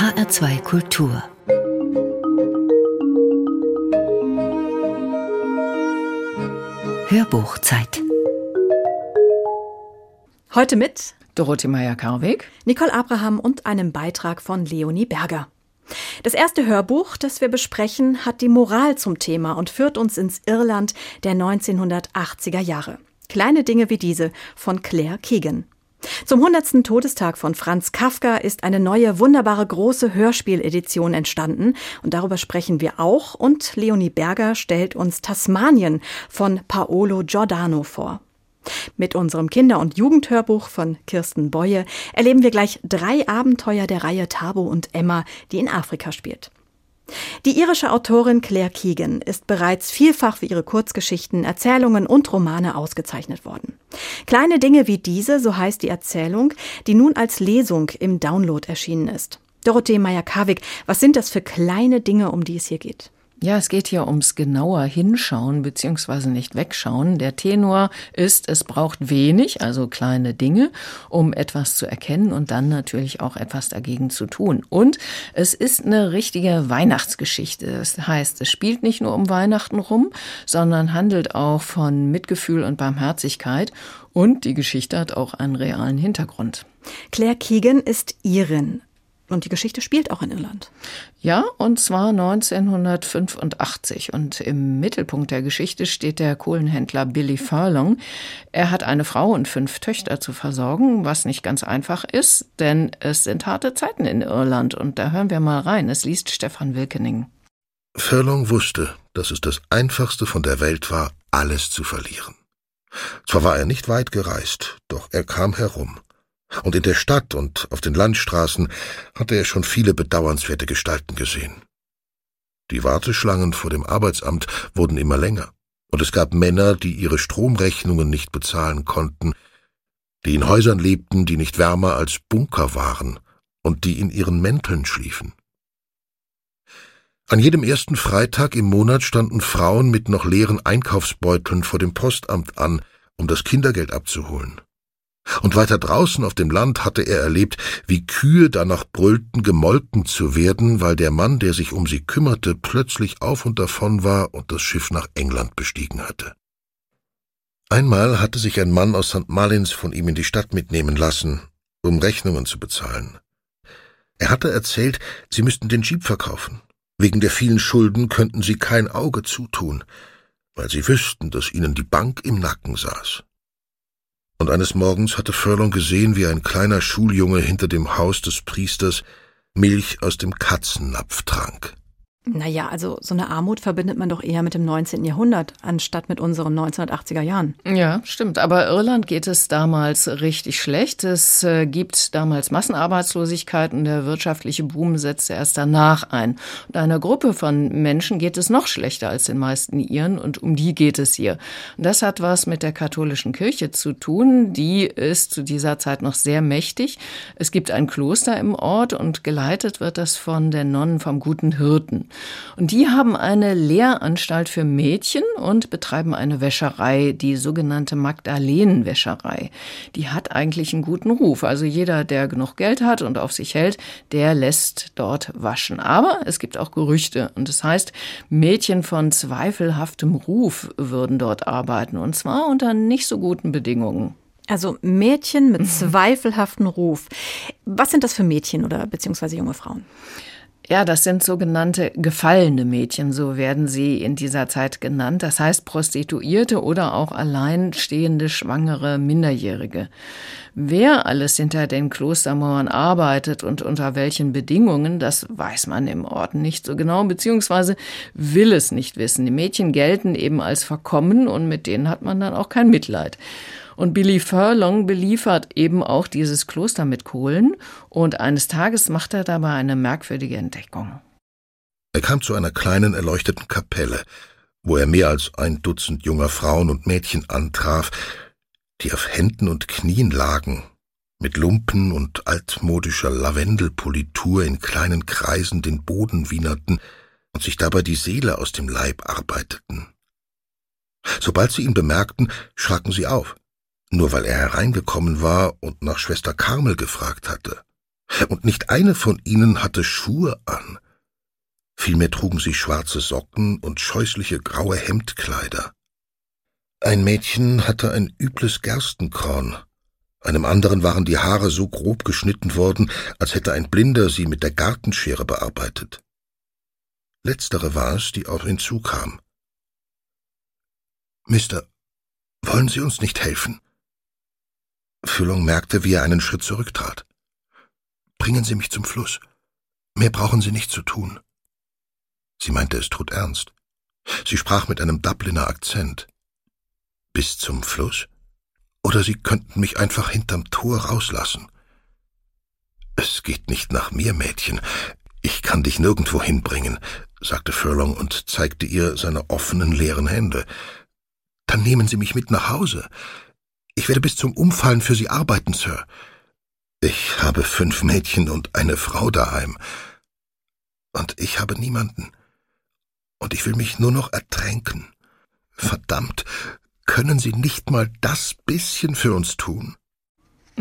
HR2 Kultur Hörbuchzeit Heute mit Dorothee Meyer-Karweg, Nicole Abraham und einem Beitrag von Leonie Berger. Das erste Hörbuch, das wir besprechen, hat die Moral zum Thema und führt uns ins Irland der 1980er Jahre. Kleine Dinge wie diese von Claire Keegan. Zum 100. Todestag von Franz Kafka ist eine neue, wunderbare große Hörspieledition entstanden. Und darüber sprechen wir auch. Und Leonie Berger stellt uns Tasmanien von Paolo Giordano vor. Mit unserem Kinder- und Jugendhörbuch von Kirsten Boye erleben wir gleich drei Abenteuer der Reihe Tabo und Emma, die in Afrika spielt. Die irische Autorin Claire Keegan ist bereits vielfach für ihre Kurzgeschichten, Erzählungen und Romane ausgezeichnet worden. Kleine Dinge wie diese, so heißt die Erzählung, die nun als Lesung im Download erschienen ist. Dorothee Meyer-Karwig, was sind das für kleine Dinge, um die es hier geht? Ja, es geht hier ums genauer Hinschauen bzw. nicht wegschauen. Der Tenor ist, es braucht wenig, also kleine Dinge, um etwas zu erkennen und dann natürlich auch etwas dagegen zu tun. Und es ist eine richtige Weihnachtsgeschichte. Das heißt, es spielt nicht nur um Weihnachten rum, sondern handelt auch von Mitgefühl und Barmherzigkeit. Und die Geschichte hat auch einen realen Hintergrund. Claire Keegan ist Irin. Und die Geschichte spielt auch in Irland. Ja, und zwar 1985. Und im Mittelpunkt der Geschichte steht der Kohlenhändler Billy Furlong. Er hat eine Frau und fünf Töchter zu versorgen, was nicht ganz einfach ist, denn es sind harte Zeiten in Irland. Und da hören wir mal rein. Es liest Stefan Wilkening. Furlong wusste, dass es das Einfachste von der Welt war, alles zu verlieren. Zwar war er nicht weit gereist, doch er kam herum. Und in der Stadt und auf den Landstraßen hatte er schon viele bedauernswerte Gestalten gesehen. Die Warteschlangen vor dem Arbeitsamt wurden immer länger, und es gab Männer, die ihre Stromrechnungen nicht bezahlen konnten, die in Häusern lebten, die nicht wärmer als Bunker waren und die in ihren Mänteln schliefen. An jedem ersten Freitag im Monat standen Frauen mit noch leeren Einkaufsbeuteln vor dem Postamt an, um das Kindergeld abzuholen. Und weiter draußen auf dem Land hatte er erlebt, wie Kühe danach brüllten, gemolken zu werden, weil der Mann, der sich um sie kümmerte, plötzlich auf und davon war und das Schiff nach England bestiegen hatte. Einmal hatte sich ein Mann aus St. Malins von ihm in die Stadt mitnehmen lassen, um Rechnungen zu bezahlen. Er hatte erzählt, sie müssten den Jeep verkaufen. Wegen der vielen Schulden könnten sie kein Auge zutun, weil sie wüssten, dass ihnen die Bank im Nacken saß und eines Morgens hatte Furlong gesehen, wie ein kleiner Schuljunge hinter dem Haus des Priesters Milch aus dem Katzennapf trank. Naja, also so eine Armut verbindet man doch eher mit dem 19. Jahrhundert, anstatt mit unseren 1980er Jahren. Ja, stimmt. Aber Irland geht es damals richtig schlecht. Es äh, gibt damals Massenarbeitslosigkeit und der wirtschaftliche Boom setzte erst danach ein. Und einer Gruppe von Menschen geht es noch schlechter als den meisten Iren und um die geht es hier. Und das hat was mit der katholischen Kirche zu tun. Die ist zu dieser Zeit noch sehr mächtig. Es gibt ein Kloster im Ort und geleitet wird das von den Nonnen vom Guten Hirten. Und die haben eine Lehranstalt für Mädchen und betreiben eine Wäscherei, die sogenannte Magdalenenwäscherei. Die hat eigentlich einen guten Ruf. Also jeder, der genug Geld hat und auf sich hält, der lässt dort waschen. Aber es gibt auch Gerüchte. Und das heißt, Mädchen von zweifelhaftem Ruf würden dort arbeiten. Und zwar unter nicht so guten Bedingungen. Also Mädchen mit zweifelhaftem Ruf. Was sind das für Mädchen oder beziehungsweise junge Frauen? Ja, das sind sogenannte gefallene Mädchen, so werden sie in dieser Zeit genannt. Das heißt Prostituierte oder auch alleinstehende, schwangere, Minderjährige. Wer alles hinter den Klostermauern arbeitet und unter welchen Bedingungen, das weiß man im Ort nicht so genau, beziehungsweise will es nicht wissen. Die Mädchen gelten eben als verkommen und mit denen hat man dann auch kein Mitleid. Und Billy Furlong beliefert eben auch dieses Kloster mit Kohlen und eines Tages macht er dabei eine merkwürdige Entdeckung. Er kam zu einer kleinen erleuchteten Kapelle, wo er mehr als ein Dutzend junger Frauen und Mädchen antraf, die auf Händen und Knien lagen, mit Lumpen und altmodischer Lavendelpolitur in kleinen Kreisen den Boden wienerten und sich dabei die Seele aus dem Leib arbeiteten. Sobald sie ihn bemerkten, schraken sie auf nur weil er hereingekommen war und nach Schwester Karmel gefragt hatte. Und nicht eine von ihnen hatte Schuhe an. Vielmehr trugen sie schwarze Socken und scheußliche graue Hemdkleider. Ein Mädchen hatte ein übles Gerstenkorn, einem anderen waren die Haare so grob geschnitten worden, als hätte ein Blinder sie mit der Gartenschere bearbeitet. Letztere war es, die auf ihn zukam. Mister, wollen Sie uns nicht helfen? Füllung merkte, wie er einen Schritt zurücktrat. Bringen Sie mich zum Fluss. Mehr brauchen Sie nicht zu tun. Sie meinte es tot ernst. Sie sprach mit einem Dubliner Akzent. Bis zum Fluss? Oder Sie könnten mich einfach hinterm Tor rauslassen. Es geht nicht nach mir, Mädchen. Ich kann dich nirgendwo hinbringen, sagte Furlong und zeigte ihr seine offenen, leeren Hände. Dann nehmen Sie mich mit nach Hause. Ich werde bis zum Umfallen für Sie arbeiten, Sir. Ich habe fünf Mädchen und eine Frau daheim. Und ich habe niemanden. Und ich will mich nur noch ertränken. Verdammt, können Sie nicht mal das bisschen für uns tun?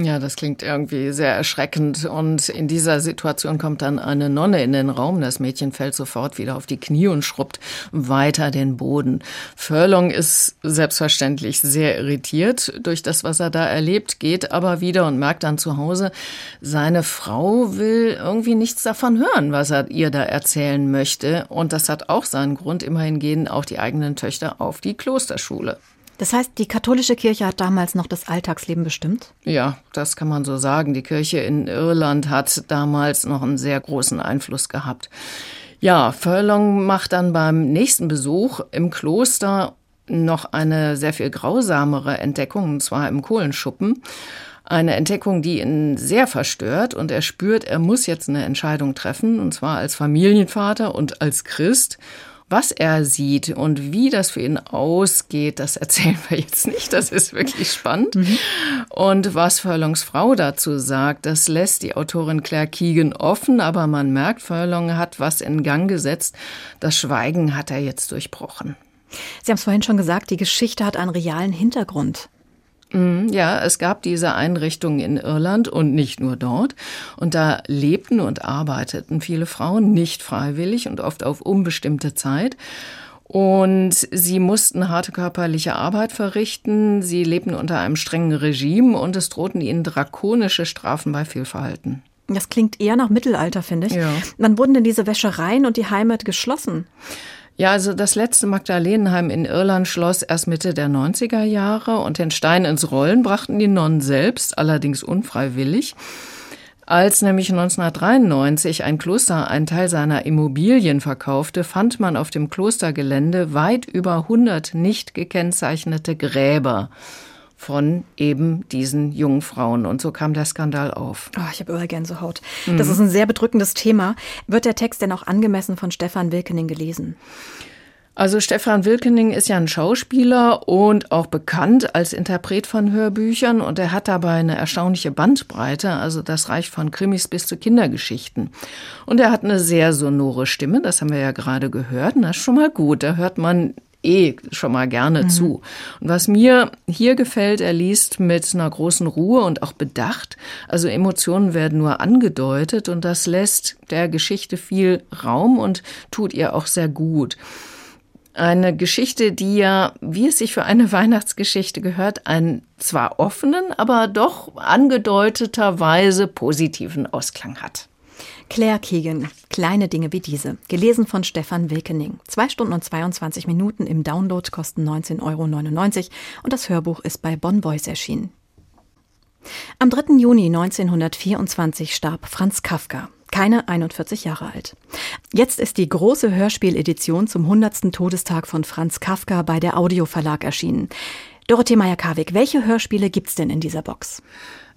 Ja, das klingt irgendwie sehr erschreckend. Und in dieser Situation kommt dann eine Nonne in den Raum. Das Mädchen fällt sofort wieder auf die Knie und schrubbt weiter den Boden. Furlong ist selbstverständlich sehr irritiert durch das, was er da erlebt, geht aber wieder und merkt dann zu Hause, seine Frau will irgendwie nichts davon hören, was er ihr da erzählen möchte. Und das hat auch seinen Grund. Immerhin gehen auch die eigenen Töchter auf die Klosterschule. Das heißt, die katholische Kirche hat damals noch das Alltagsleben bestimmt? Ja, das kann man so sagen. Die Kirche in Irland hat damals noch einen sehr großen Einfluss gehabt. Ja, Furlong macht dann beim nächsten Besuch im Kloster noch eine sehr viel grausamere Entdeckung, und zwar im Kohlenschuppen. Eine Entdeckung, die ihn sehr verstört und er spürt, er muss jetzt eine Entscheidung treffen, und zwar als Familienvater und als Christ. Was er sieht und wie das für ihn ausgeht, das erzählen wir jetzt nicht. Das ist wirklich spannend. Mhm. Und was Furlongs Frau dazu sagt, das lässt die Autorin Claire Keegan offen, aber man merkt, Furlong hat was in Gang gesetzt. Das Schweigen hat er jetzt durchbrochen. Sie haben es vorhin schon gesagt, die Geschichte hat einen realen Hintergrund. Mhm, ja, es gab diese Einrichtungen in Irland und nicht nur dort. Und da lebten und arbeiteten viele Frauen nicht freiwillig und oft auf unbestimmte Zeit. Und sie mussten harte körperliche Arbeit verrichten. Sie lebten unter einem strengen Regime und es drohten ihnen drakonische Strafen bei Fehlverhalten. Das klingt eher nach Mittelalter, finde ich. Ja. Wann wurden denn diese Wäschereien und die Heimat geschlossen? Ja, also das letzte Magdalenenheim in Irland schloss erst Mitte der 90er Jahre und den Stein ins Rollen brachten die Nonnen selbst, allerdings unfreiwillig. Als nämlich 1993 ein Kloster einen Teil seiner Immobilien verkaufte, fand man auf dem Klostergelände weit über 100 nicht gekennzeichnete Gräber von eben diesen jungen Frauen. Und so kam der Skandal auf. Oh, ich habe überall Gänsehaut. Mhm. Das ist ein sehr bedrückendes Thema. Wird der Text denn auch angemessen von Stefan Wilkening gelesen? Also Stefan Wilkening ist ja ein Schauspieler und auch bekannt als Interpret von Hörbüchern und er hat dabei eine erstaunliche Bandbreite, also das reicht von Krimis bis zu Kindergeschichten. Und er hat eine sehr sonore Stimme, das haben wir ja gerade gehört, und das ist schon mal gut, da hört man eh schon mal gerne mhm. zu. Und was mir hier gefällt, er liest mit einer großen Ruhe und auch Bedacht. Also Emotionen werden nur angedeutet und das lässt der Geschichte viel Raum und tut ihr auch sehr gut. Eine Geschichte, die ja, wie es sich für eine Weihnachtsgeschichte gehört, einen zwar offenen, aber doch angedeuteterweise positiven Ausklang hat. Claire Keegan, Kleine Dinge wie diese. Gelesen von Stefan Wilkening. Zwei Stunden und 22 Minuten im Download kosten 19,99 Euro und das Hörbuch ist bei Bonn Voice erschienen. Am 3. Juni 1924 starb Franz Kafka, keine 41 Jahre alt. Jetzt ist die große Hörspieledition zum 100. Todestag von Franz Kafka bei der Audio Verlag erschienen. Dorothee Meyer-Karwig, welche Hörspiele gibt's denn in dieser Box?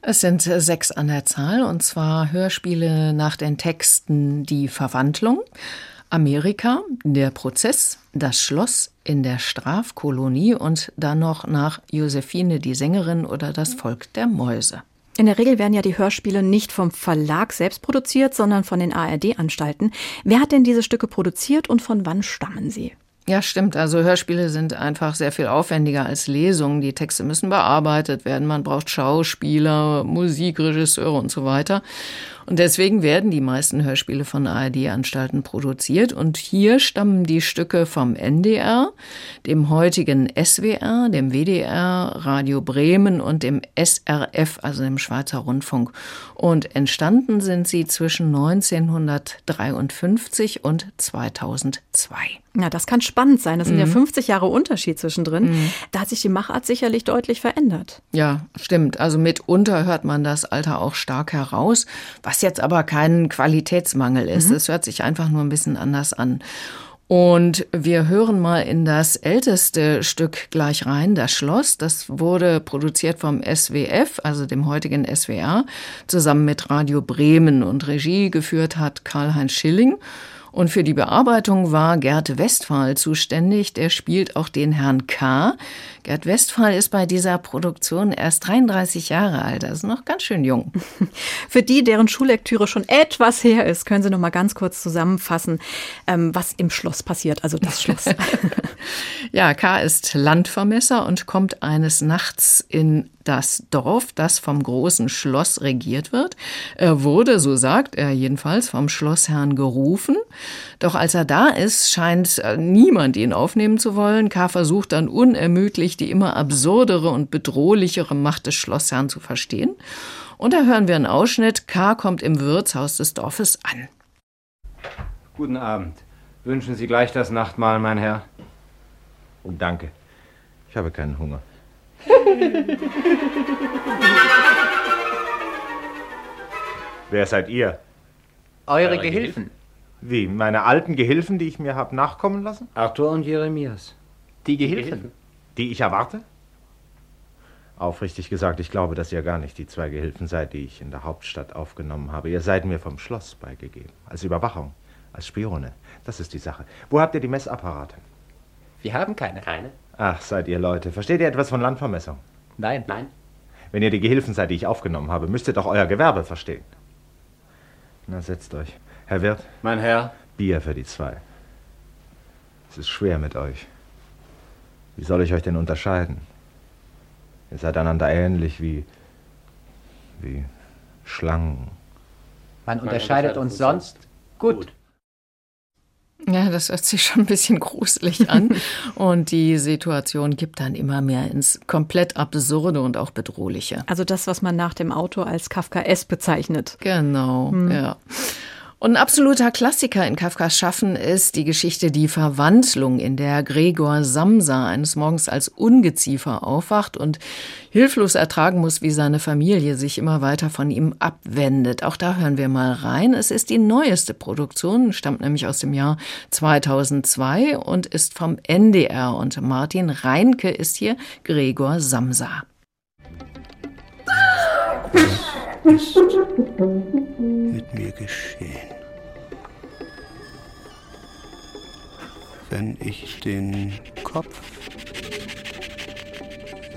Es sind sechs an der Zahl, und zwar Hörspiele nach den Texten Die Verwandlung, Amerika, Der Prozess, Das Schloss in der Strafkolonie und dann noch nach Josephine die Sängerin oder Das Volk der Mäuse. In der Regel werden ja die Hörspiele nicht vom Verlag selbst produziert, sondern von den ARD-Anstalten. Wer hat denn diese Stücke produziert und von wann stammen sie? Ja, stimmt. Also Hörspiele sind einfach sehr viel aufwendiger als Lesungen. Die Texte müssen bearbeitet werden. Man braucht Schauspieler, Musikregisseure und so weiter. Und deswegen werden die meisten Hörspiele von ARD-Anstalten produziert. Und hier stammen die Stücke vom NDR, dem heutigen SWR, dem WDR, Radio Bremen und dem SRF, also dem Schweizer Rundfunk. Und entstanden sind sie zwischen 1953 und 2002. Ja, das kann spannend sein. Das sind mhm. ja 50 Jahre Unterschied zwischendrin. Mhm. Da hat sich die Machart sicherlich deutlich verändert. Ja, stimmt. Also mitunter hört man das Alter auch stark heraus, was jetzt aber kein Qualitätsmangel ist. Mhm. Es hört sich einfach nur ein bisschen anders an. Und wir hören mal in das älteste Stück gleich rein, das Schloss. Das wurde produziert vom SWF, also dem heutigen SWR, zusammen mit Radio Bremen und Regie geführt hat Karl-Heinz Schilling. Und für die Bearbeitung war Gerd Westphal zuständig. Der spielt auch den Herrn K. Gerd Westphal ist bei dieser Produktion erst 33 Jahre alt, also noch ganz schön jung. Für die, deren Schullektüre schon etwas her ist, können Sie noch mal ganz kurz zusammenfassen, ähm, was im Schloss passiert, also das Schloss. ja, K. ist Landvermesser und kommt eines Nachts in das Dorf, das vom großen Schloss regiert wird. Er wurde, so sagt er jedenfalls, vom Schlossherrn gerufen. Doch als er da ist, scheint äh, niemand ihn aufnehmen zu wollen. K. versucht dann unermüdlich, die immer absurdere und bedrohlichere Macht des Schlossherrn zu verstehen. Und da hören wir einen Ausschnitt. K. kommt im Wirtshaus des Dorfes an. Guten Abend. Wünschen Sie gleich das Nachtmahl, mein Herr? Oh, danke. Ich habe keinen Hunger. Wer seid ihr? Eure, Eure Gehilfen. Gehilfen. Wie, meine alten Gehilfen, die ich mir habe nachkommen lassen? Arthur und Jeremias. Die Gehilfen. Die ich erwarte? Aufrichtig gesagt, ich glaube, dass ihr gar nicht die zwei Gehilfen seid, die ich in der Hauptstadt aufgenommen habe. Ihr seid mir vom Schloss beigegeben. Als Überwachung, als Spione. Das ist die Sache. Wo habt ihr die Messapparate? Wir haben keine. Keine? Ach, seid ihr Leute. Versteht ihr etwas von Landvermessung? Nein. Nein. Wenn ihr die Gehilfen seid, die ich aufgenommen habe, müsst ihr doch euer Gewerbe verstehen. Na, setzt euch. Herr Wirt? Mein Herr? Bier für die zwei. Es ist schwer mit euch. Wie soll ich euch denn unterscheiden? Ihr seid einander ähnlich wie. wie Schlangen. Man unterscheidet, uns sonst gut. gut. Ja, das hört sich schon ein bisschen gruselig an. und die Situation gibt dann immer mehr ins komplett Absurde und auch Bedrohliche. Also das, was man nach dem Auto als Kafkaes bezeichnet. Genau, hm. ja. Und ein absoluter Klassiker in Kafkas Schaffen ist die Geschichte Die Verwandlung, in der Gregor Samsa eines Morgens als Ungeziefer aufwacht und hilflos ertragen muss, wie seine Familie sich immer weiter von ihm abwendet. Auch da hören wir mal rein. Es ist die neueste Produktion, stammt nämlich aus dem Jahr 2002 und ist vom NDR. Und Martin Reinke ist hier Gregor Samsa. Mit mir geschehen? Wenn ich den Kopf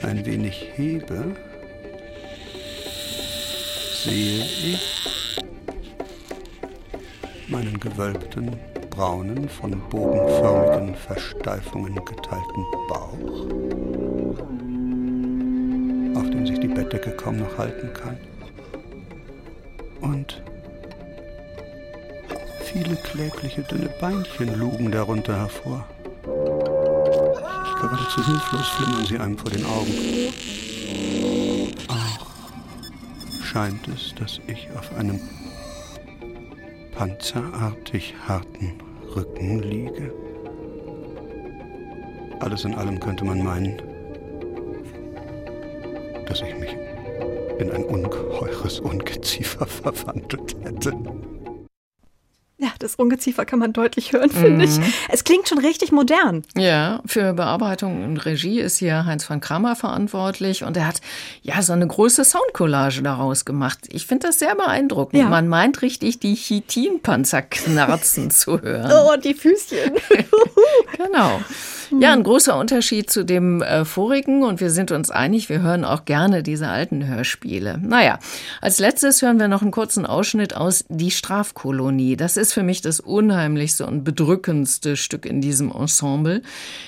ein wenig hebe, sehe ich meinen gewölbten, braunen, von bogenförmigen Versteifungen geteilten Bauch auf dem sich die Bettdecke kaum noch halten kann. Und viele klägliche, dünne Beinchen lugen darunter hervor. Geradezu hilflos flimmern sie einem vor den Augen. Auch scheint es, dass ich auf einem panzerartig harten Rücken liege. Alles in allem könnte man meinen, dass ich mich in ein ungeheures Ungeziefer verwandelt hätte. Das Ungeziefer kann man deutlich hören, finde mhm. ich. Es klingt schon richtig modern. Ja, für Bearbeitung und Regie ist hier Heinz von Kramer verantwortlich und er hat ja so eine große Soundcollage daraus gemacht. Ich finde das sehr beeindruckend. Ja. Man meint richtig, die Chitinpanzer knarzen zu hören. Oh, die Füßchen. genau. Ja, ein großer Unterschied zu dem äh, vorigen und wir sind uns einig, wir hören auch gerne diese alten Hörspiele. Naja, als letztes hören wir noch einen kurzen Ausschnitt aus Die Strafkolonie. Das ist für mich das unheimlichste und bedrückendste Stück in diesem Ensemble.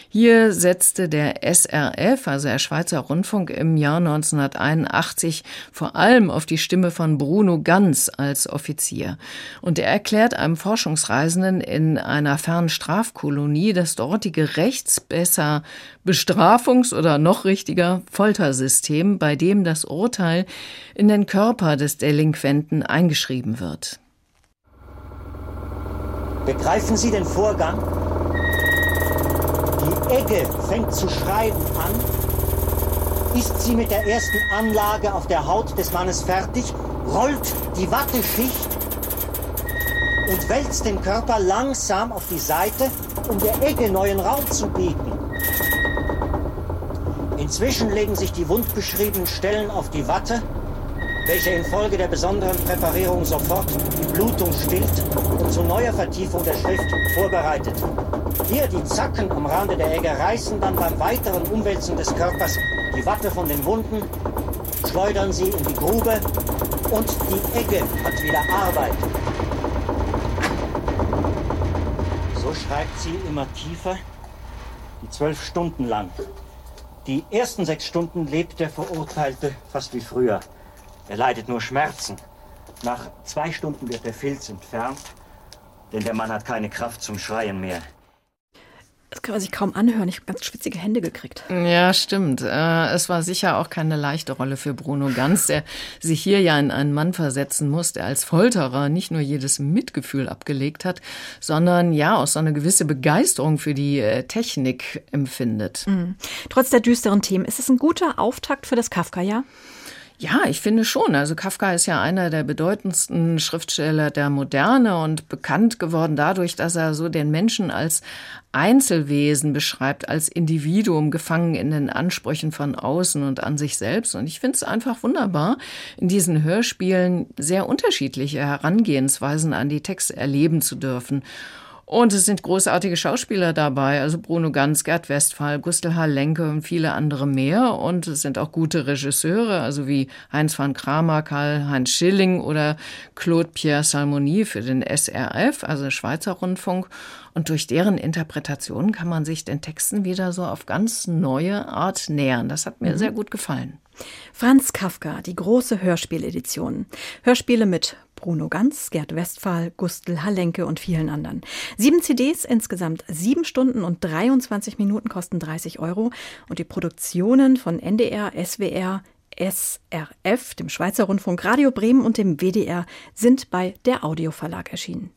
Hier setzte der SRF, also der Schweizer Rundfunk, im Jahr 1981 vor allem auf die Stimme von Bruno Ganz als Offizier. Und er erklärt einem Forschungsreisenden in einer fernen Strafkolonie das dortige Rechts besser Bestrafungs- oder noch richtiger Foltersystem, bei dem das Urteil in den Körper des Delinquenten eingeschrieben wird. Begreifen Sie den Vorgang? Die Egge fängt zu schreiben an. Ist sie mit der ersten Anlage auf der Haut des Mannes fertig, rollt die Watteschicht und wälzt den Körper langsam auf die Seite, um der Egge neuen Raum zu bieten. Inzwischen legen sich die wundbeschriebenen Stellen auf die Watte, welche infolge der besonderen Präparierung sofort die Blutung stillt und zu neuer Vertiefung der Schrift vorbereitet. Hier die Zacken am Rande der Egge reißen dann beim weiteren Umwälzen des Körpers die Watte von den Wunden, schleudern sie in die Grube und die Egge hat wieder Arbeit. So schreibt sie immer tiefer, die zwölf Stunden lang. Die ersten sechs Stunden lebt der Verurteilte fast wie früher. Er leidet nur Schmerzen. Nach zwei Stunden wird der Filz entfernt, denn der Mann hat keine Kraft zum Schreien mehr. Das kann man sich kaum anhören. Ich habe ganz schwitzige Hände gekriegt. Ja, stimmt. Äh, es war sicher auch keine leichte Rolle für Bruno Ganz, der sich hier ja in einen Mann versetzen muss, der als Folterer nicht nur jedes Mitgefühl abgelegt hat, sondern ja auch so eine gewisse Begeisterung für die äh, Technik empfindet. Mhm. Trotz der düsteren Themen, ist es ein guter Auftakt für das Kafka-Jahr? Ja, ich finde schon. Also Kafka ist ja einer der bedeutendsten Schriftsteller der Moderne und bekannt geworden dadurch, dass er so den Menschen als Einzelwesen beschreibt, als Individuum gefangen in den Ansprüchen von außen und an sich selbst. Und ich finde es einfach wunderbar, in diesen Hörspielen sehr unterschiedliche Herangehensweisen an die Texte erleben zu dürfen. Und es sind großartige Schauspieler dabei, also Bruno Ganz, Gerd Westphal, Gustl H. Lenke und viele andere mehr. Und es sind auch gute Regisseure, also wie Heinz van Kramer, Karl-Heinz Schilling oder Claude Pierre Salmoni für den SRF, also Schweizer Rundfunk. Und durch deren Interpretation kann man sich den Texten wieder so auf ganz neue Art nähern. Das hat mir mhm. sehr gut gefallen. Franz Kafka, die große Hörspieledition. Hörspiele mit Bruno Ganz, Gerd Westphal, Gustl Hallenke und vielen anderen. Sieben CDs, insgesamt sieben Stunden und 23 Minuten kosten 30 Euro. Und die Produktionen von NDR, SWR, SRF, dem Schweizer Rundfunk Radio Bremen und dem WDR sind bei der Audioverlag erschienen.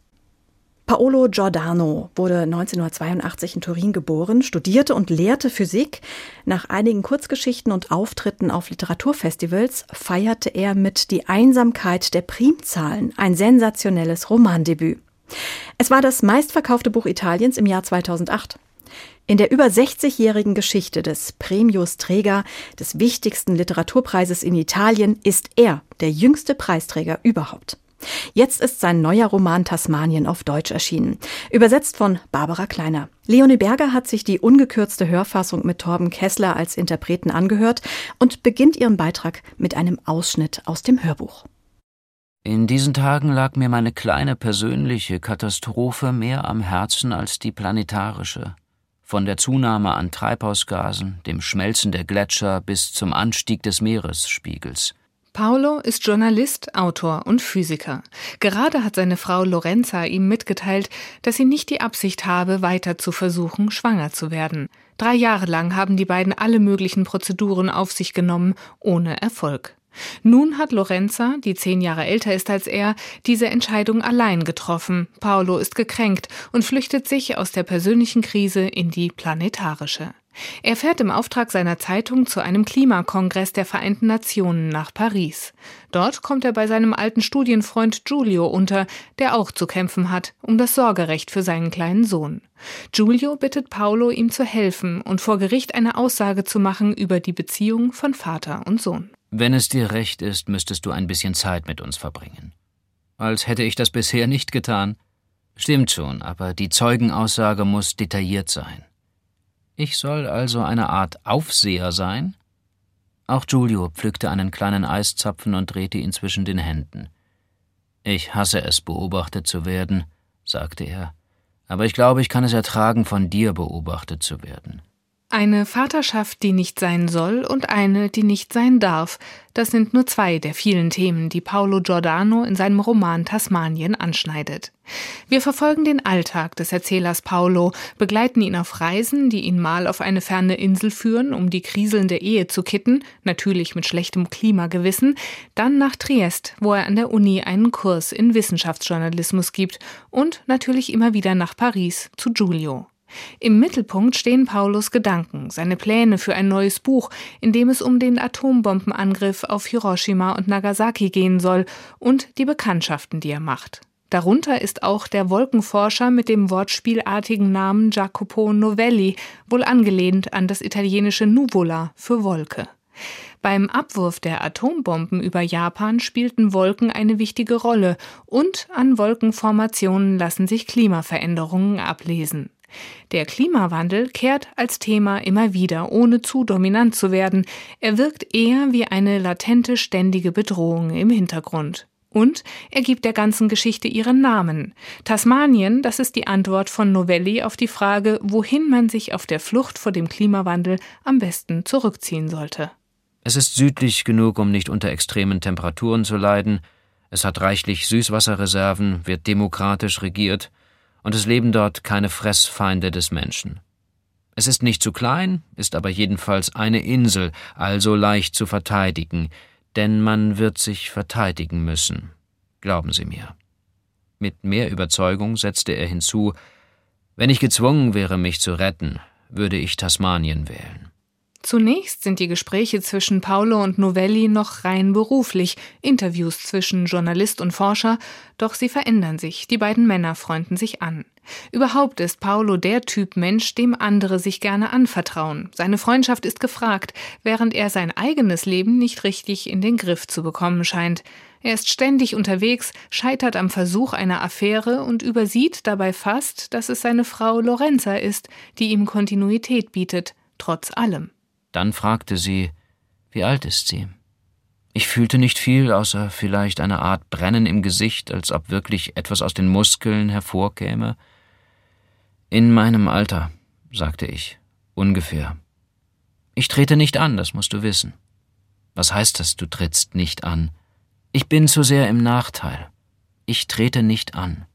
Paolo Giordano wurde 1982 in Turin geboren, studierte und lehrte Physik. Nach einigen Kurzgeschichten und Auftritten auf Literaturfestivals feierte er mit Die Einsamkeit der Primzahlen ein sensationelles Romandebüt. Es war das meistverkaufte Buch Italiens im Jahr 2008. In der über 60-jährigen Geschichte des Premius-Träger des wichtigsten Literaturpreises in Italien ist er der jüngste Preisträger überhaupt. Jetzt ist sein neuer Roman Tasmanien auf Deutsch erschienen, übersetzt von Barbara Kleiner. Leonie Berger hat sich die ungekürzte Hörfassung mit Torben Kessler als Interpreten angehört und beginnt ihren Beitrag mit einem Ausschnitt aus dem Hörbuch. In diesen Tagen lag mir meine kleine persönliche Katastrophe mehr am Herzen als die planetarische. Von der Zunahme an Treibhausgasen, dem Schmelzen der Gletscher bis zum Anstieg des Meeresspiegels. Paolo ist Journalist, Autor und Physiker. Gerade hat seine Frau Lorenza ihm mitgeteilt, dass sie nicht die Absicht habe, weiter zu versuchen, schwanger zu werden. Drei Jahre lang haben die beiden alle möglichen Prozeduren auf sich genommen, ohne Erfolg. Nun hat Lorenza, die zehn Jahre älter ist als er, diese Entscheidung allein getroffen. Paolo ist gekränkt und flüchtet sich aus der persönlichen Krise in die planetarische. Er fährt im Auftrag seiner Zeitung zu einem Klimakongress der Vereinten Nationen nach Paris. Dort kommt er bei seinem alten Studienfreund Giulio unter, der auch zu kämpfen hat um das Sorgerecht für seinen kleinen Sohn. Giulio bittet Paolo, ihm zu helfen und vor Gericht eine Aussage zu machen über die Beziehung von Vater und Sohn. Wenn es dir recht ist, müsstest du ein bisschen Zeit mit uns verbringen. Als hätte ich das bisher nicht getan. Stimmt schon, aber die Zeugenaussage muss detailliert sein. Ich soll also eine Art Aufseher sein? Auch Giulio pflückte einen kleinen Eiszapfen und drehte ihn zwischen den Händen. Ich hasse es, beobachtet zu werden, sagte er, aber ich glaube, ich kann es ertragen, von dir beobachtet zu werden. Eine Vaterschaft, die nicht sein soll und eine, die nicht sein darf, das sind nur zwei der vielen Themen, die Paolo Giordano in seinem Roman Tasmanien anschneidet. Wir verfolgen den Alltag des Erzählers Paolo, begleiten ihn auf Reisen, die ihn mal auf eine ferne Insel führen, um die kriselnde Ehe zu kitten, natürlich mit schlechtem Klimagewissen, dann nach Triest, wo er an der Uni einen Kurs in Wissenschaftsjournalismus gibt und natürlich immer wieder nach Paris zu Giulio. Im Mittelpunkt stehen Paulus Gedanken, seine Pläne für ein neues Buch, in dem es um den Atombombenangriff auf Hiroshima und Nagasaki gehen soll und die Bekanntschaften, die er macht. Darunter ist auch der Wolkenforscher mit dem wortspielartigen Namen Jacopo Novelli, wohl angelehnt an das italienische Nuvola für Wolke. Beim Abwurf der Atombomben über Japan spielten Wolken eine wichtige Rolle und an Wolkenformationen lassen sich Klimaveränderungen ablesen. Der Klimawandel kehrt als Thema immer wieder, ohne zu dominant zu werden. Er wirkt eher wie eine latente, ständige Bedrohung im Hintergrund. Und er gibt der ganzen Geschichte ihren Namen. Tasmanien, das ist die Antwort von Novelli auf die Frage, wohin man sich auf der Flucht vor dem Klimawandel am besten zurückziehen sollte. Es ist südlich genug, um nicht unter extremen Temperaturen zu leiden. Es hat reichlich Süßwasserreserven, wird demokratisch regiert und es leben dort keine Fressfeinde des Menschen. Es ist nicht zu klein, ist aber jedenfalls eine Insel, also leicht zu verteidigen, denn man wird sich verteidigen müssen. Glauben Sie mir. Mit mehr Überzeugung setzte er hinzu, wenn ich gezwungen wäre, mich zu retten, würde ich Tasmanien wählen. Zunächst sind die Gespräche zwischen Paolo und Novelli noch rein beruflich, Interviews zwischen Journalist und Forscher, doch sie verändern sich, die beiden Männer freunden sich an. Überhaupt ist Paolo der Typ Mensch, dem andere sich gerne anvertrauen. Seine Freundschaft ist gefragt, während er sein eigenes Leben nicht richtig in den Griff zu bekommen scheint. Er ist ständig unterwegs, scheitert am Versuch einer Affäre und übersieht dabei fast, dass es seine Frau Lorenza ist, die ihm Kontinuität bietet, trotz allem. Dann fragte sie, wie alt ist sie? Ich fühlte nicht viel, außer vielleicht eine Art Brennen im Gesicht, als ob wirklich etwas aus den Muskeln hervorkäme. In meinem Alter, sagte ich, ungefähr. Ich trete nicht an, das musst du wissen. Was heißt das, du trittst nicht an? Ich bin zu sehr im Nachteil. Ich trete nicht an.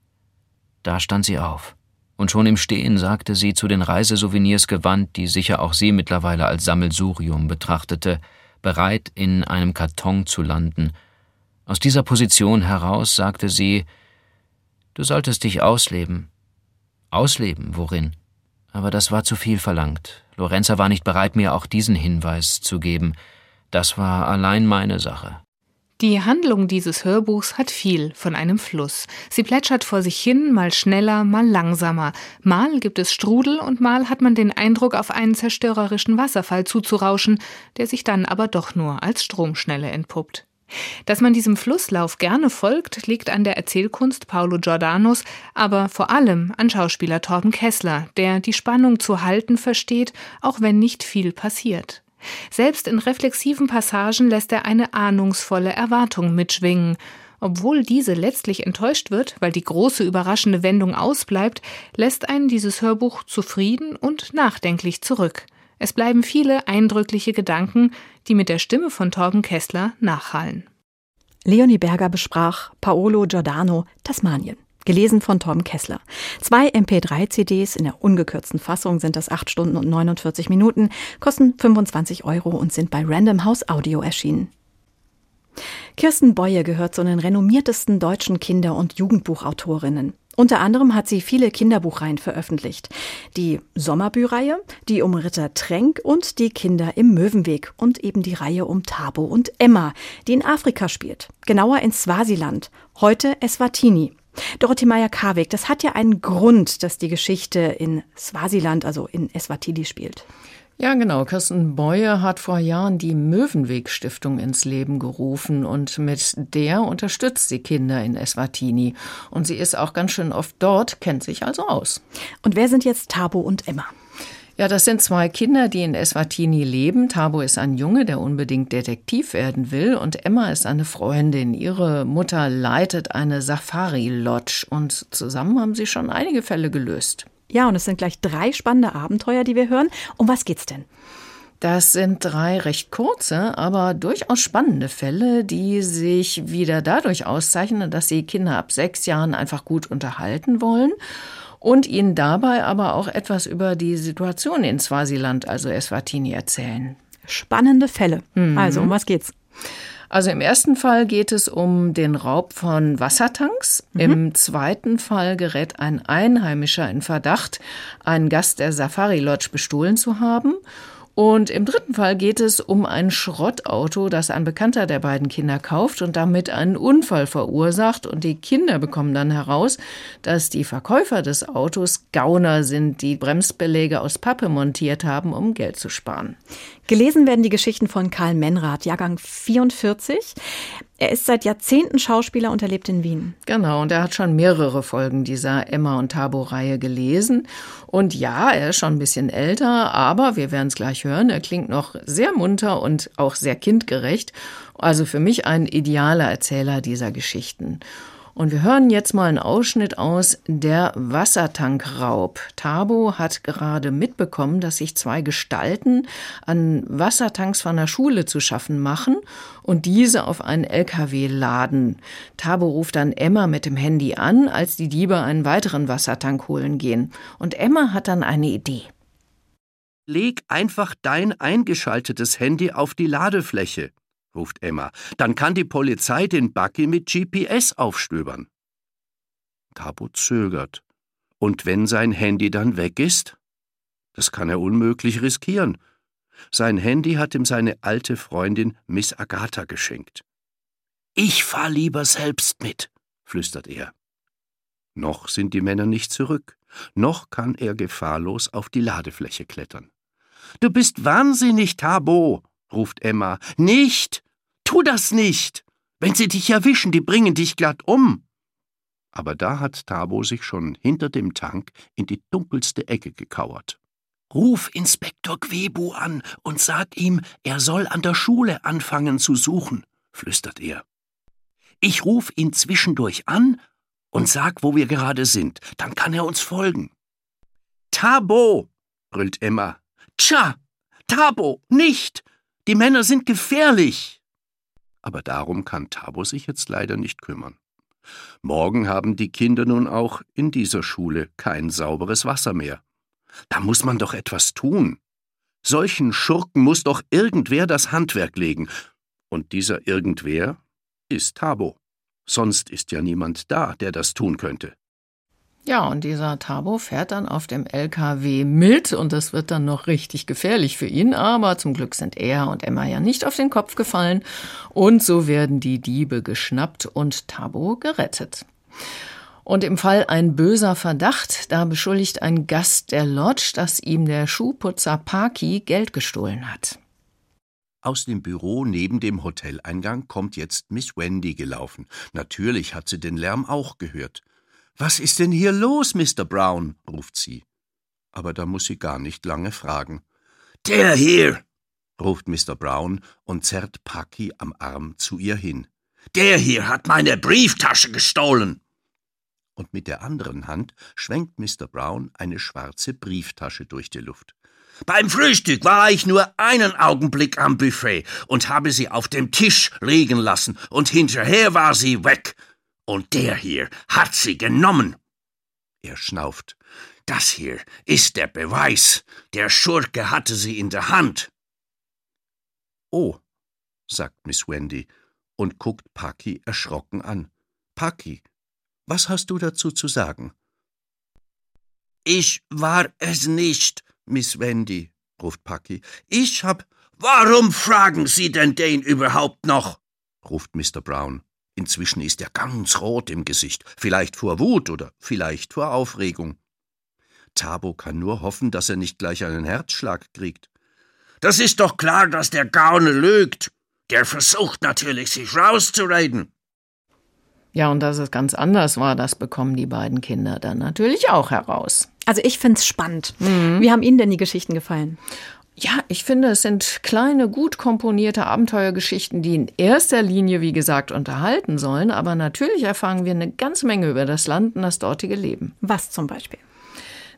Da stand sie auf und schon im Stehen sagte sie zu den Reisesouvenirs gewandt, die sicher auch sie mittlerweile als Sammelsurium betrachtete, bereit, in einem Karton zu landen. Aus dieser Position heraus sagte sie, Du solltest dich ausleben. Ausleben, worin? Aber das war zu viel verlangt. Lorenza war nicht bereit, mir auch diesen Hinweis zu geben. Das war allein meine Sache. Die Handlung dieses Hörbuchs hat viel von einem Fluss. Sie plätschert vor sich hin, mal schneller, mal langsamer. Mal gibt es Strudel und mal hat man den Eindruck, auf einen zerstörerischen Wasserfall zuzurauschen, der sich dann aber doch nur als Stromschnelle entpuppt. Dass man diesem Flusslauf gerne folgt, liegt an der Erzählkunst Paulo Giordanos, aber vor allem an Schauspieler Torben Kessler, der die Spannung zu halten versteht, auch wenn nicht viel passiert. Selbst in reflexiven Passagen lässt er eine ahnungsvolle Erwartung mitschwingen. Obwohl diese letztlich enttäuscht wird, weil die große überraschende Wendung ausbleibt, lässt einen dieses Hörbuch zufrieden und nachdenklich zurück. Es bleiben viele eindrückliche Gedanken, die mit der Stimme von Torben Kessler nachhallen. Leonie Berger besprach Paolo Giordano Tasmanien. Gelesen von Tom Kessler. Zwei MP3-CDs in der ungekürzten Fassung sind das 8 Stunden und 49 Minuten, kosten 25 Euro und sind bei Random House Audio erschienen. Kirsten Beue gehört zu den renommiertesten deutschen Kinder- und Jugendbuchautorinnen. Unter anderem hat sie viele Kinderbuchreihen veröffentlicht. Die Sommerbüreihe, die um Ritter Tränk und die Kinder im Möwenweg und eben die Reihe um Tabo und Emma, die in Afrika spielt. Genauer in Swasiland, heute Eswatini. Dorothee Meyer-Karweg, das hat ja einen Grund, dass die Geschichte in Swasiland, also in Eswatini spielt. Ja, genau. Kirsten Beuer hat vor Jahren die Möwenweg-Stiftung ins Leben gerufen und mit der unterstützt sie Kinder in Eswatini. Und sie ist auch ganz schön oft dort, kennt sich also aus. Und wer sind jetzt Tabo und Emma? Ja, das sind zwei Kinder, die in Eswatini leben. Tabo ist ein Junge, der unbedingt Detektiv werden will, und Emma ist eine Freundin. Ihre Mutter leitet eine Safari-Lodge und zusammen haben sie schon einige Fälle gelöst. Ja, und es sind gleich drei spannende Abenteuer, die wir hören. Um was geht's denn? Das sind drei recht kurze, aber durchaus spannende Fälle, die sich wieder dadurch auszeichnen, dass sie Kinder ab sechs Jahren einfach gut unterhalten wollen und ihnen dabei aber auch etwas über die Situation in Swasiland, also Eswatini, erzählen. Spannende Fälle. Mhm. Also, um was geht's? Also im ersten Fall geht es um den Raub von Wassertanks. Mhm. Im zweiten Fall gerät ein Einheimischer in Verdacht, einen Gast der Safari Lodge bestohlen zu haben. Und im dritten Fall geht es um ein Schrottauto, das ein Bekannter der beiden Kinder kauft und damit einen Unfall verursacht. Und die Kinder bekommen dann heraus, dass die Verkäufer des Autos Gauner sind, die Bremsbeläge aus Pappe montiert haben, um Geld zu sparen. Gelesen werden die Geschichten von Karl Menrath, Jahrgang 44. Er ist seit Jahrzehnten Schauspieler und er lebt in Wien. Genau, und er hat schon mehrere Folgen dieser Emma und Tabo-Reihe gelesen. Und ja, er ist schon ein bisschen älter, aber wir werden es gleich hören, er klingt noch sehr munter und auch sehr kindgerecht. Also für mich ein idealer Erzähler dieser Geschichten. Und wir hören jetzt mal einen Ausschnitt aus Der Wassertankraub. Tabo hat gerade mitbekommen, dass sich zwei Gestalten an Wassertanks von der Schule zu schaffen machen und diese auf einen LKW laden. Tabo ruft dann Emma mit dem Handy an, als die Diebe einen weiteren Wassertank holen gehen. Und Emma hat dann eine Idee. Leg einfach dein eingeschaltetes Handy auf die Ladefläche ruft Emma. Dann kann die Polizei den Bucky mit GPS aufstöbern. Tabo zögert. Und wenn sein Handy dann weg ist? Das kann er unmöglich riskieren. Sein Handy hat ihm seine alte Freundin Miss Agatha geschenkt. Ich fahr lieber selbst mit, flüstert er. Noch sind die Männer nicht zurück, noch kann er gefahrlos auf die Ladefläche klettern. Du bist wahnsinnig, Tabo, ruft Emma. Nicht! Tu das nicht! Wenn sie dich erwischen, die bringen dich glatt um! Aber da hat Tabo sich schon hinter dem Tank in die dunkelste Ecke gekauert. Ruf Inspektor Gwebu an und sag ihm, er soll an der Schule anfangen zu suchen, flüstert er. Ich ruf ihn zwischendurch an und sag, wo wir gerade sind, dann kann er uns folgen. Tabo, brüllt Emma. Tja, Tabo, nicht! Die Männer sind gefährlich! Aber darum kann Tabo sich jetzt leider nicht kümmern. Morgen haben die Kinder nun auch in dieser Schule kein sauberes Wasser mehr. Da muss man doch etwas tun. Solchen Schurken muss doch irgendwer das Handwerk legen. Und dieser irgendwer ist Tabo. Sonst ist ja niemand da, der das tun könnte. Ja, und dieser Tabo fährt dann auf dem LKW mit und das wird dann noch richtig gefährlich für ihn, aber zum Glück sind er und Emma ja nicht auf den Kopf gefallen und so werden die Diebe geschnappt und Tabo gerettet. Und im Fall ein böser Verdacht, da beschuldigt ein Gast der Lodge, dass ihm der Schuhputzer Paki Geld gestohlen hat. Aus dem Büro neben dem Hoteleingang kommt jetzt Miss Wendy gelaufen. Natürlich hat sie den Lärm auch gehört. Was ist denn hier los, Mr. Brown? ruft sie. Aber da muss sie gar nicht lange fragen. Der hier! ruft Mr. Brown und zerrt Paki am Arm zu ihr hin. Der hier hat meine Brieftasche gestohlen! Und mit der anderen Hand schwenkt Mr. Brown eine schwarze Brieftasche durch die Luft. Beim Frühstück war ich nur einen Augenblick am Buffet und habe sie auf dem Tisch liegen lassen, und hinterher war sie weg. Und der hier hat sie genommen. Er schnauft. Das hier ist der Beweis. Der Schurke hatte sie in der Hand. Oh, sagt Miss Wendy und guckt Paki erschrocken an. Paki, was hast du dazu zu sagen? Ich war es nicht, Miss Wendy, ruft Paki. Ich hab. Warum fragen Sie denn den überhaupt noch? ruft Mr. Brown. Inzwischen ist er ganz rot im Gesicht, vielleicht vor Wut oder vielleicht vor Aufregung. Tabo kann nur hoffen, dass er nicht gleich einen Herzschlag kriegt. Das ist doch klar, dass der Gaune lügt. Der versucht natürlich, sich rauszureden. Ja, und dass es ganz anders war, das bekommen die beiden Kinder dann natürlich auch heraus. Also ich finde es spannend. Mhm. Wie haben Ihnen denn die Geschichten gefallen? Ja, ich finde, es sind kleine, gut komponierte Abenteuergeschichten, die in erster Linie, wie gesagt, unterhalten sollen. Aber natürlich erfahren wir eine ganze Menge über das Land und das dortige Leben. Was zum Beispiel?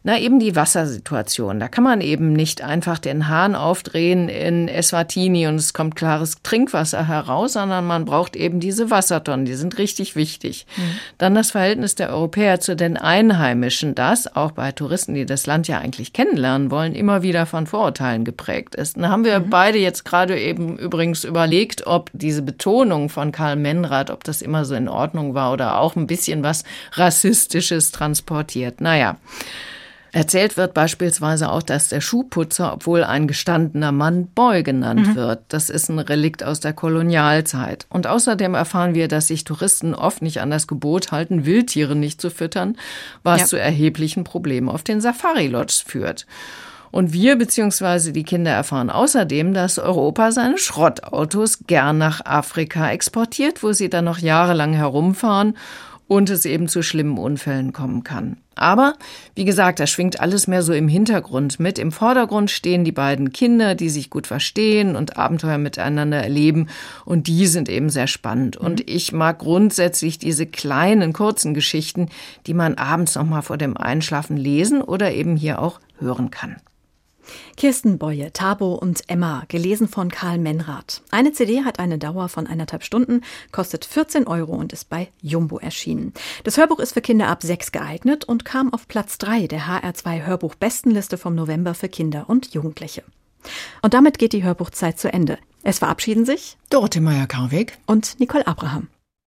Na, eben die Wassersituation. Da kann man eben nicht einfach den Hahn aufdrehen in Eswatini und es kommt klares Trinkwasser heraus, sondern man braucht eben diese Wassertonnen. Die sind richtig wichtig. Mhm. Dann das Verhältnis der Europäer zu den Einheimischen, das auch bei Touristen, die das Land ja eigentlich kennenlernen wollen, immer wieder von Vorurteilen geprägt ist. Da haben wir mhm. beide jetzt gerade eben übrigens überlegt, ob diese Betonung von Karl Menrad, ob das immer so in Ordnung war oder auch ein bisschen was Rassistisches transportiert. Naja. Erzählt wird beispielsweise auch, dass der Schuhputzer, obwohl ein gestandener Mann, Boy genannt mhm. wird. Das ist ein Relikt aus der Kolonialzeit. Und außerdem erfahren wir, dass sich Touristen oft nicht an das Gebot halten, Wildtiere nicht zu füttern, was ja. zu erheblichen Problemen auf den Safari-Lodges führt. Und wir bzw. die Kinder erfahren außerdem, dass Europa seine Schrottautos gern nach Afrika exportiert, wo sie dann noch jahrelang herumfahren und es eben zu schlimmen Unfällen kommen kann. Aber, wie gesagt, das schwingt alles mehr so im Hintergrund mit. Im Vordergrund stehen die beiden Kinder, die sich gut verstehen und Abenteuer miteinander erleben. Und die sind eben sehr spannend. Mhm. Und ich mag grundsätzlich diese kleinen, kurzen Geschichten, die man abends nochmal vor dem Einschlafen lesen oder eben hier auch hören kann. Kirsten Boye, Tabo und Emma, gelesen von Karl Menrath. Eine CD hat eine Dauer von eineinhalb Stunden, kostet 14 Euro und ist bei Jumbo erschienen. Das Hörbuch ist für Kinder ab sechs geeignet und kam auf Platz drei der HR2 Hörbuch-Bestenliste vom November für Kinder und Jugendliche. Und damit geht die Hörbuchzeit zu Ende. Es verabschieden sich Dorothee Meyer-Karweg und Nicole Abraham.